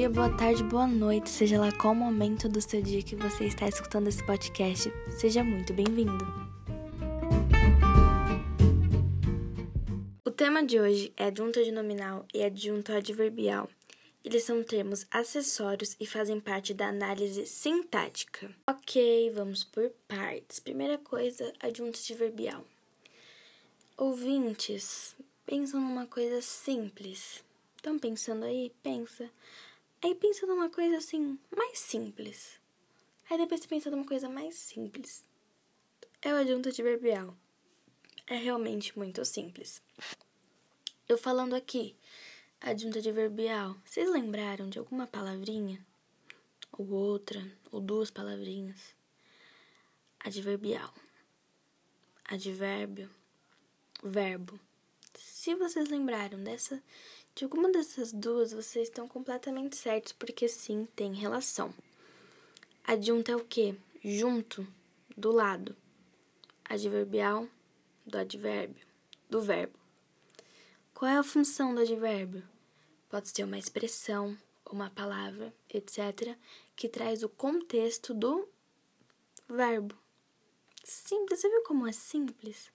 dia, boa tarde, boa noite, seja lá qual momento do seu dia que você está escutando esse podcast, seja muito bem-vindo. O tema de hoje é adjunto adnominal e adjunto adverbial. Eles são termos acessórios e fazem parte da análise sintática. Ok, vamos por partes. Primeira coisa, adjunto adverbial. Ouvintes, pensam numa coisa simples. Estão pensando aí? Pensa. Aí pensa numa coisa assim, mais simples. Aí depois você pensa numa coisa mais simples. É o adjunto adverbial. É realmente muito simples. Eu falando aqui, adjunto adverbial, vocês lembraram de alguma palavrinha? Ou outra, ou duas palavrinhas? Adverbial. Advérbio. Verbo. Se vocês lembraram dessa de alguma dessas duas, vocês estão completamente certos, porque sim, tem relação. Adjunto é o quê? Junto, do lado. Adverbial, do advérbio, do verbo. Qual é a função do advérbio? Pode ser uma expressão, uma palavra, etc., que traz o contexto do verbo. Simples, você viu como é simples?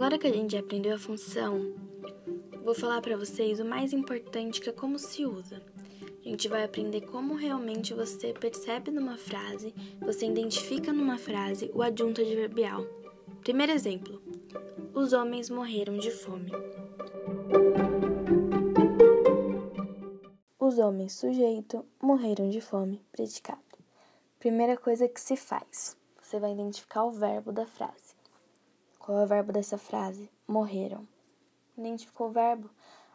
Agora que a gente aprendeu a função, vou falar para vocês o mais importante que é como se usa. A gente vai aprender como realmente você percebe numa frase, você identifica numa frase o adjunto adverbial. Primeiro exemplo: os homens morreram de fome. Os homens sujeito morreram de fome, predicado. Primeira coisa que se faz: você vai identificar o verbo da frase. Qual é o verbo dessa frase? Morreram. Identificou o verbo?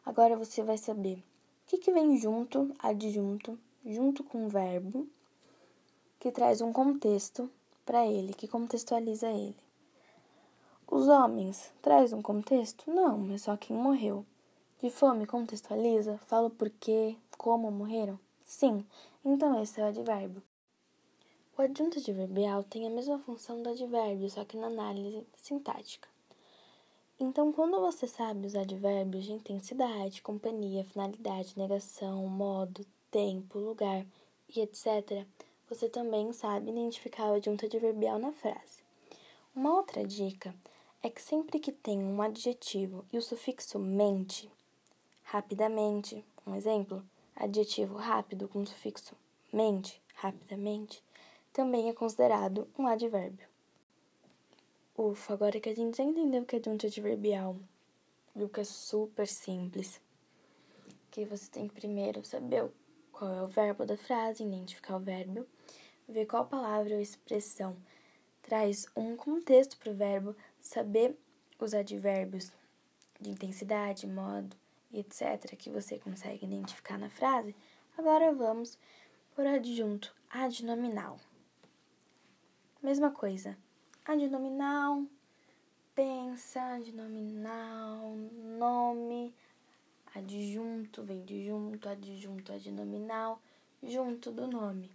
Agora você vai saber o que, que vem junto, adjunto, junto com o verbo, que traz um contexto para ele, que contextualiza ele. Os homens traz um contexto? Não, é só quem morreu. De fome contextualiza? Fala o porquê, como morreram? Sim, então esse é o advérbio. O adjunto adverbial tem a mesma função do advérbio, só que na análise sintática. Então, quando você sabe os advérbios de intensidade, companhia, finalidade, negação, modo, tempo, lugar e etc., você também sabe identificar o adjunto adverbial na frase. Uma outra dica é que sempre que tem um adjetivo e o sufixo mente, rapidamente, um exemplo, adjetivo rápido com sufixo mente, rapidamente, também é considerado um advérbio. Ufa, agora que a gente já entendeu o que é adjunto adverbial, viu que é super simples, que você tem que primeiro saber qual é o verbo da frase, identificar o verbo, ver qual palavra ou expressão traz um contexto para o verbo, saber os advérbios de intensidade, modo etc. que você consegue identificar na frase. Agora vamos por adjunto adnominal. Mesma coisa. Adnominal, pensa, adnominal, nome, adjunto, vem de junto, adjunto, adnominal, junto do nome.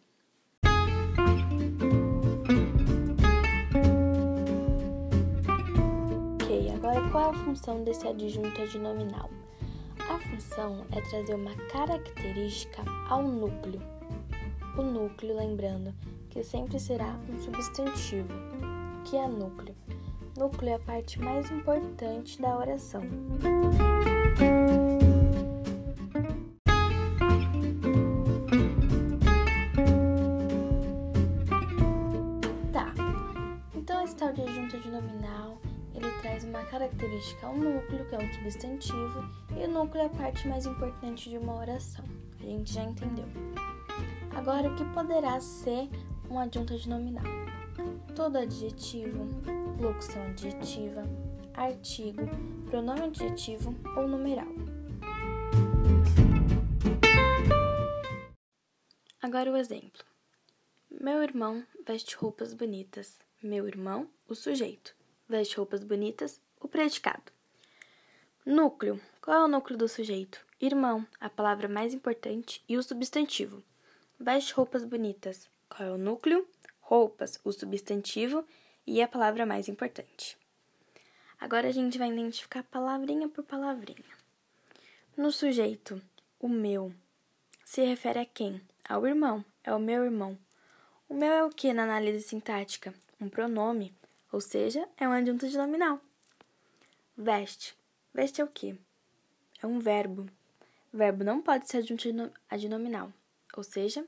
Ok, agora qual é a função desse adjunto adnominal? A função é trazer uma característica ao núcleo. O núcleo, lembrando, que sempre será um substantivo, que é núcleo. Núcleo é a parte mais importante da oração. Tá. Então esse tal de adjunto nominal, ele traz uma característica ao núcleo, que é um substantivo, e o núcleo é a parte mais importante de uma oração. A gente já entendeu. Agora, o que poderá ser um adjunto adnominal. Todo adjetivo, locução adjetiva, artigo, pronome adjetivo ou numeral. Agora o exemplo. Meu irmão veste roupas bonitas. Meu irmão, o sujeito. Veste roupas bonitas, o predicado. Núcleo. Qual é o núcleo do sujeito? Irmão, a palavra mais importante, e o substantivo. Veste roupas bonitas. Qual é o núcleo? Roupas, o substantivo e a palavra mais importante. Agora a gente vai identificar palavrinha por palavrinha. No sujeito, o meu se refere a quem? Ao irmão, é o meu irmão. O meu é o que na análise sintática? Um pronome, ou seja, é um adjunto de nominal. Veste. Veste é o que? É um verbo. verbo não pode ser adjunto adnominal, ou seja,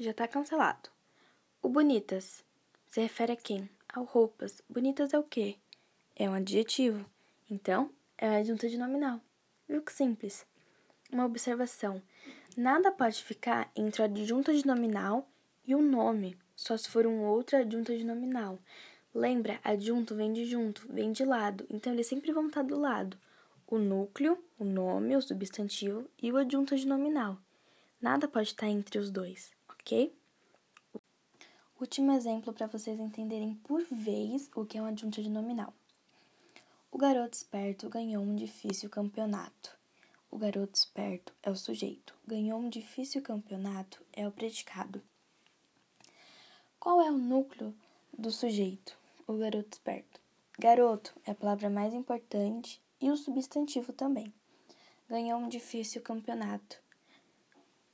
já está cancelado. O bonitas se refere a quem? Ao roupas. Bonitas é o que? É um adjetivo. Então, é um adjunto de nominal. Viu que simples? Uma observação. Nada pode ficar entre o adjunto de nominal e o nome, só se for um outro adjunto de nominal. Lembra, adjunto vem de junto, vem de lado, então eles sempre vão estar do lado. O núcleo, o nome, o substantivo e o adjunto de nominal. Nada pode estar entre os dois, ok? Último exemplo para vocês entenderem por vez o que é um adjunto de nominal. O garoto esperto ganhou um difícil campeonato. O garoto esperto é o sujeito. Ganhou um difícil campeonato é o predicado. Qual é o núcleo do sujeito? O garoto esperto. Garoto é a palavra mais importante e o substantivo também. Ganhou um difícil campeonato.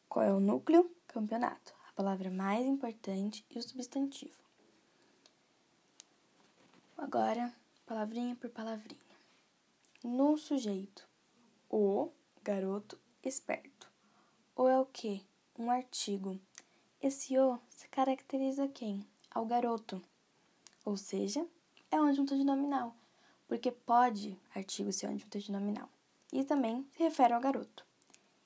Qual é o núcleo? Campeonato. Palavra mais importante e o substantivo. Agora palavrinha por palavrinha. No sujeito, o garoto esperto. O é o que? Um artigo. Esse o se caracteriza quem? Ao garoto. Ou seja, é um adjunto de nominal, porque pode artigo ser um adjunto de nominal. E também se refere ao garoto.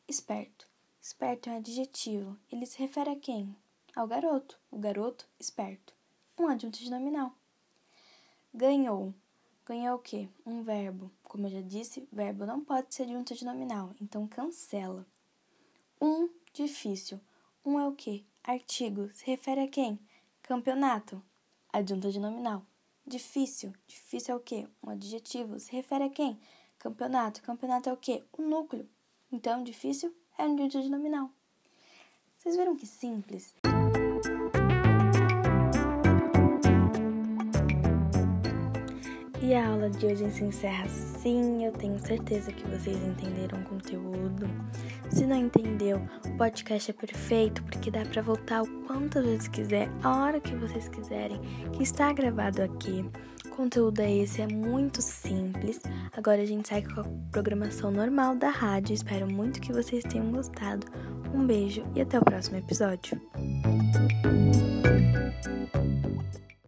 Esperto. Esperto é um adjetivo. Ele se refere a quem? Ao garoto. O garoto esperto. Um adjunto de nominal. Ganhou. Ganhou o quê? Um verbo. Como eu já disse, verbo não pode ser junto de nominal, então cancela. Um, difícil. Um é o quê? Artigo. Se refere a quem? Campeonato. Adjunta de nominal. Difícil. Difícil é o quê? Um adjetivo. Se refere a quem? Campeonato. Campeonato é o quê? Um núcleo. Então, difícil é um adjunto de nominal. Vocês viram que simples? E a aula de hoje se encerra assim. Eu tenho certeza que vocês entenderam o conteúdo. Se não entendeu, o podcast é perfeito porque dá para voltar o quantas vezes quiser, a hora que vocês quiserem, que está gravado aqui. Conteúdo é esse, é muito simples. Agora a gente segue com a programação normal da rádio. Espero muito que vocês tenham gostado. Um beijo e até o próximo episódio.